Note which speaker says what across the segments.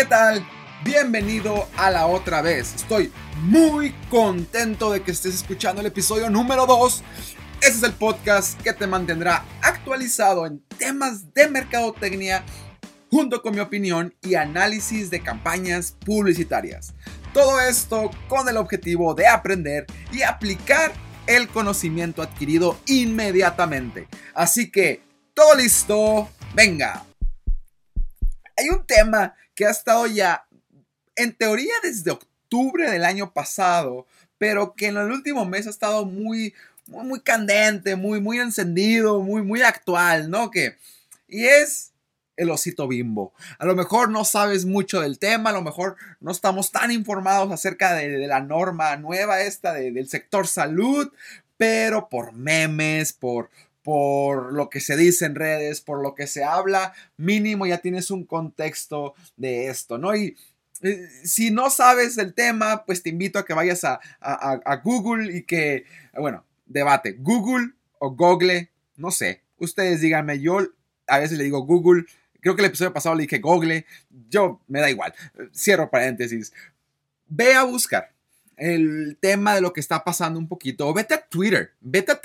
Speaker 1: ¿qué tal? Bienvenido a la otra vez. Estoy muy contento de que estés escuchando el episodio número 2. Este es el podcast que te mantendrá actualizado en temas de mercadotecnia junto con mi opinión y análisis de campañas publicitarias. Todo esto con el objetivo de aprender y aplicar el conocimiento adquirido inmediatamente. Así que, todo listo, venga. Hay un tema que ha estado ya, en teoría, desde octubre del año pasado, pero que en el último mes ha estado muy, muy, muy candente, muy, muy encendido, muy, muy actual, ¿no? Que, y es el osito bimbo. A lo mejor no sabes mucho del tema, a lo mejor no estamos tan informados acerca de, la norma nueva esta del sector salud, pero por memes, por, por lo que se dice en redes, por lo que se habla, mínimo ya tienes un contexto de esto, ¿no? Y eh, si no sabes el tema, pues te invito a que vayas a, a Google y que, bueno, debate, Google o Google, no sé, ustedes díganme, yo a veces le digo Google, creo que el episodio pasado le dije Google, yo me da igual, cierro paréntesis, ve a buscar el tema de lo que está pasando un poquito. O vete a Twitter, vete a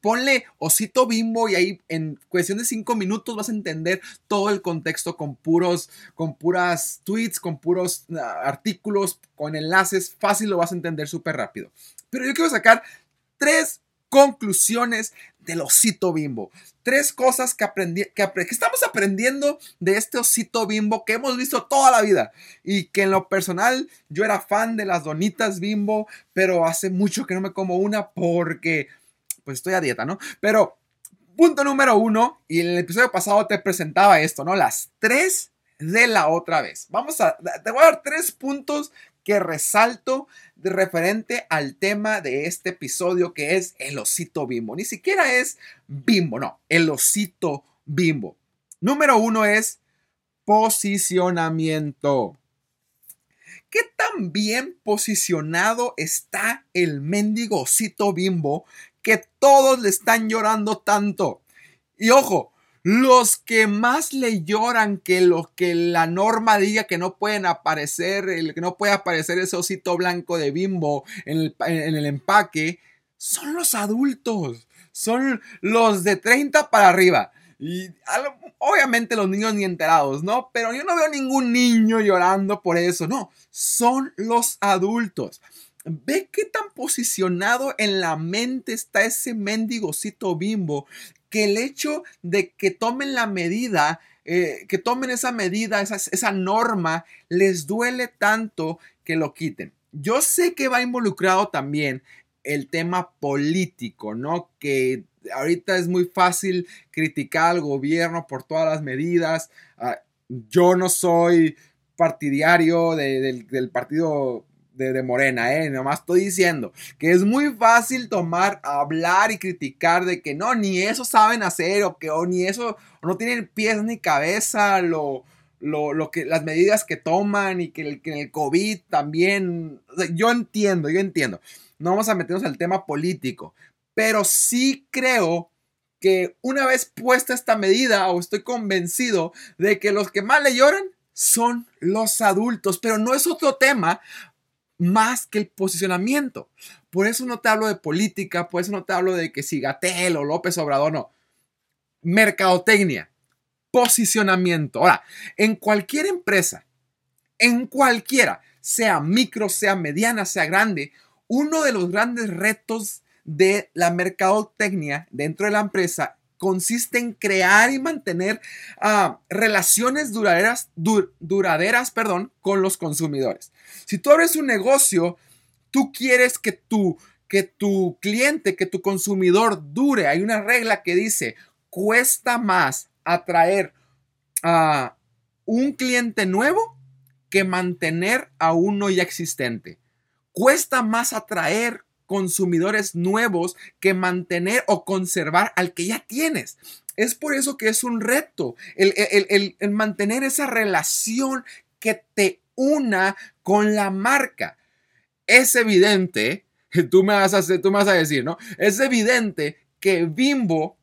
Speaker 1: ponle osito bimbo y ahí en cuestión de cinco minutos vas a entender todo el contexto con puros, con puras tweets, con puros ah, artículos, con enlaces. Fácil lo vas a entender súper rápido. Pero yo quiero sacar tres conclusiones del osito bimbo. Tres cosas que, aprendí, que, estamos aprendiendo de este osito bimbo que hemos visto toda la vida. Y que en lo personal yo era fan de las donitas bimbo, pero hace mucho que no me como una porque pues estoy a dieta, ¿no? Pero punto número uno, y en el episodio pasado te presentaba esto, ¿no? Las tres de la otra vez. Vamos a, te voy a dar tres puntos que resalto referente al tema de este episodio que es el osito bimbo. Ni siquiera es bimbo, no, el osito bimbo. Número uno es posicionamiento. ¿Qué tan bien posicionado está el mendigo osito bimbo que todos le están llorando tanto? Y ojo, los que más le lloran que lo que la norma diga que no pueden aparecer, el que no puede aparecer ese osito blanco de bimbo en el, empaque, son los adultos, son los de 30 para arriba. Y obviamente los niños ni enterados, ¿no? Pero yo no veo ningún niño llorando por eso, no, son los adultos. Ve qué tan posicionado en la mente está ese mendigocito bimbo que el hecho de que tomen la medida, eh, que tomen esa medida, esa, esa norma, les duele tanto que lo quiten. Yo sé que va involucrado también el tema político, ¿no? Que ahorita es muy fácil criticar al gobierno por todas las medidas. Ah, yo no soy partidario del partido de, Morena, ¿eh? Nomás estoy diciendo que es muy fácil tomar, hablar y criticar de que no, ni eso saben hacer o que o ni eso, no tienen pies ni cabeza, lo, lo, que, las medidas que toman y que, el, que el COVID también, yo entiendo, yo entiendo. No vamos a meternos al tema político, pero sí creo que una vez puesta esta medida, o estoy convencido de que los que más le lloran son los adultos, pero no es otro tema más que el posicionamiento. Por eso no te hablo de política, por eso no te hablo de que si Gatel o López Obrador, no. Mercadotecnia, posicionamiento. Ahora, en cualquier empresa, en cualquiera, sea micro, sea mediana, sea grande, uno de los grandes retos de la mercadotecnia dentro de la empresa consiste en crear y mantener ah, relaciones duraderas, duraderas perdón, con los consumidores. Si tú abres un negocio, tú quieres que tu, que tu cliente, que tu consumidor dure. Hay una regla que dice, cuesta más atraer a un cliente nuevo que mantener a uno ya existente. Cuesta más atraer consumidores nuevos que mantener o conservar al que ya tienes. Es por eso que es un reto el, mantener esa relación que te una con la marca. Es evidente, tú me vas a, tú me vas a decir, ¿no? Es evidente que Bimbo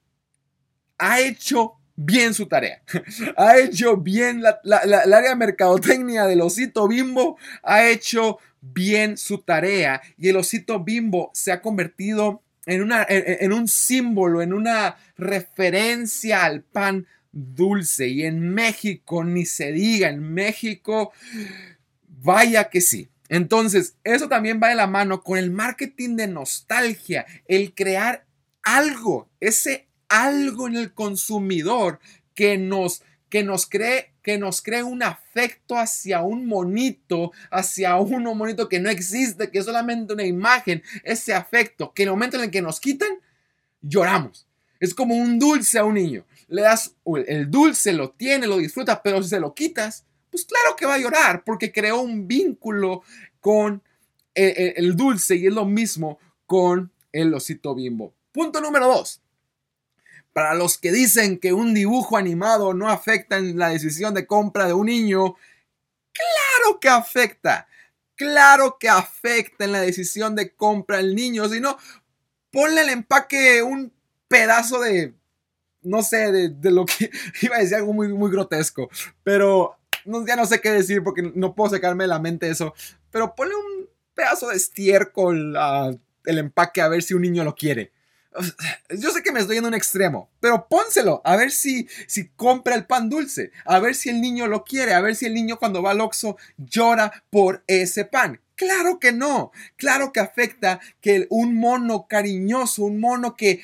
Speaker 1: ha hecho bien su tarea. Ha hecho bien la, el área de mercadotecnia del osito bimbo. Ha hecho bien su tarea. Y el osito bimbo se ha convertido en, una, en un símbolo, en una referencia al pan dulce. Y en México, ni se diga, en México, vaya que sí. Entonces, eso también va de la mano con el marketing de nostalgia, el crear algo, ese algo en el consumidor que nos, que nos cree que nos cree un afecto hacia un monito, hacia un monito que no existe, que es solamente una imagen, ese afecto, que en el momento en el que nos quitan, lloramos. Es como un dulce a un niño. Le das el dulce, lo tiene, lo disfruta, pero si se lo quitas, pues claro que va a llorar porque creó un vínculo con el, eh, eh, el dulce y es lo mismo con el osito bimbo. Punto número dos. Para los que dicen que un dibujo animado no afecta en la decisión de compra de un niño, claro que afecta. Claro que afecta en la decisión de compra del niño. Si no, ponle el empaque un pedazo de, no sé, de, lo que iba a decir algo muy, muy grotesco. Pero ya no sé qué decir porque no puedo sacarme de la mente eso. Pero ponle un pedazo de estiércol al empaque a ver si un niño lo quiere. Yo sé que me estoy a un extremo, pero pónselo a ver si, si compra el pan dulce, a ver si el niño lo quiere, a ver si el niño cuando va al Oxxo llora por ese pan. Claro que no, claro que afecta que un mono cariñoso, un mono que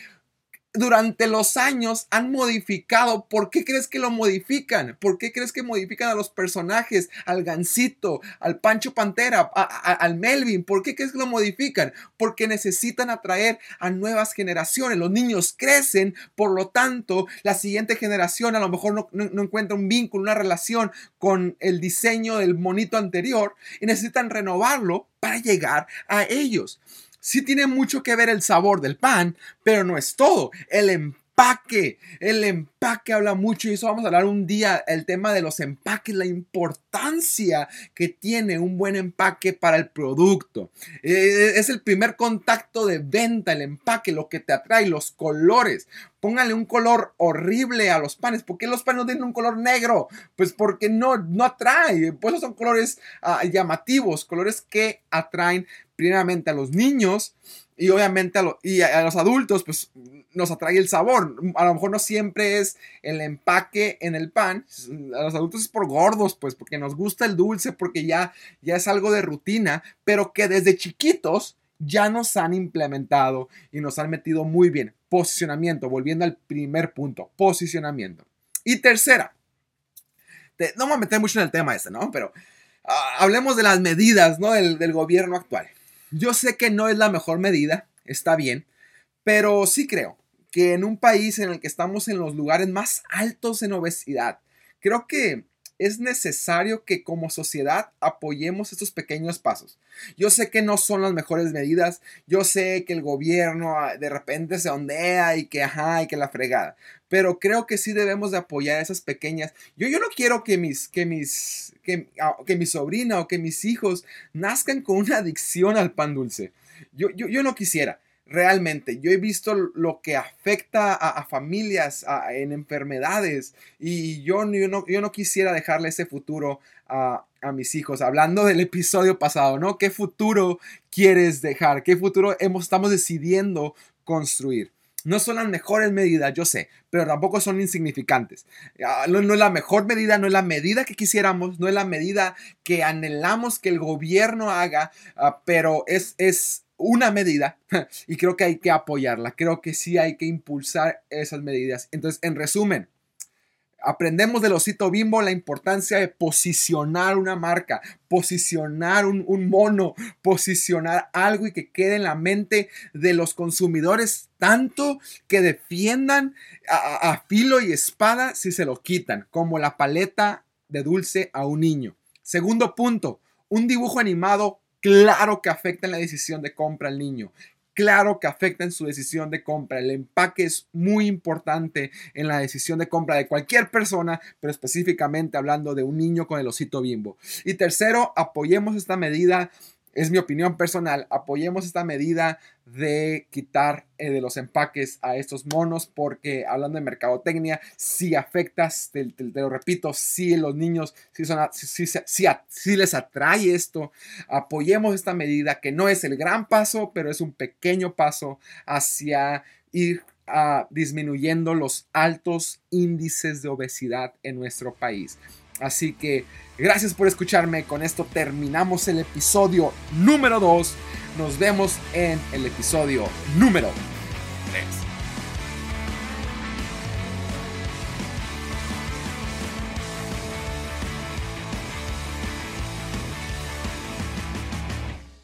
Speaker 1: durante los años han modificado. ¿Por qué crees que lo modifican? ¿Por qué crees que modifican a los personajes? Al Gancito, al Pancho Pantera, al Melvin. ¿Por qué crees que lo modifican? Porque necesitan atraer a nuevas generaciones. Los niños crecen, por lo tanto, la siguiente generación a lo mejor no, no encuentra un vínculo, una relación con el diseño del monito anterior y necesitan renovarlo para llegar a ellos sí tiene mucho que ver el sabor del pan, pero no es todo. El empaque, el empaque habla mucho y eso vamos a hablar un día, el tema de los empaques, la importancia que tiene un buen empaque para el producto. Eh, es el primer contacto de venta, el empaque, lo que te atrae, los colores. Póngale un color horrible a los panes. ¿Por qué los panes no tienen un color negro? Pues porque no, no atrae. Pues son colores ah, llamativos, colores que atraen primeramente a los niños y obviamente a, y a, los adultos, pues nos atrae el sabor. A lo mejor no siempre es el empaque en el pan. A los adultos es por gordos, pues, porque nos gusta el dulce, porque ya, ya es algo de rutina, pero que desde chiquitos ya nos han implementado y nos han metido muy bien. Posicionamiento, volviendo al primer punto, posicionamiento. Y tercera, no me voy a meter mucho en el tema este, ¿no? Pero ah, hablemos de las medidas, ¿no? del gobierno actual. Yo sé que no es la mejor medida, está bien, pero sí creo que en un país en el que estamos en los lugares más altos en obesidad, creo que es necesario que como sociedad apoyemos estos pequeños pasos. Yo sé que no son las mejores medidas, yo sé que el gobierno ah, de repente se ondea y que ajá y que la fregada, pero creo que sí debemos de apoyar esas pequeñas. Yo, yo no quiero que mis, que mis, que, ah, que mi sobrina o que mis hijos nazcan con una adicción al pan dulce. Yo, yo, yo no quisiera realmente. Yo he visto lo que afecta a, familias en enfermedades y yo, yo, no, yo no quisiera dejarle ese futuro a, a, mis hijos. Hablando del episodio pasado, ¿no? ¿Qué futuro quieres dejar? ¿Qué futuro estamos decidiendo construir? No son las mejores medidas, yo sé, pero tampoco son insignificantes. Ah, no, no, es la mejor medida, no es la medida que quisiéramos, no es la medida que anhelamos que el gobierno haga, ah, pero es, es, una medida y creo que hay que apoyarla, creo que sí hay que impulsar esas medidas. Entonces, en resumen, aprendemos del osito bimbo la importancia de posicionar una marca, posicionar un, mono, posicionar algo y que quede en la mente de los consumidores tanto que defiendan a, a filo y espada si se lo quitan, como la paleta de dulce a un niño. Segundo punto, un dibujo animado Claro que afecta en la decisión de compra al niño. Claro que afecta en su decisión de compra. El empaque es muy importante en la decisión de compra de cualquier persona, pero específicamente hablando de un niño con el osito bimbo. Y tercero, apoyemos esta medida es mi opinión personal, apoyemos esta medida de quitar eh, de los empaques a estos monos porque hablando de mercadotecnia, si afectas, te, lo repito, si los niños, si, son, les atrae esto, apoyemos esta medida que no es el gran paso, pero es un pequeño paso hacia ir a, disminuyendo los altos índices de obesidad en nuestro país. Así que gracias por escucharme. Con esto terminamos el episodio número 2. Nos vemos en el episodio número 3.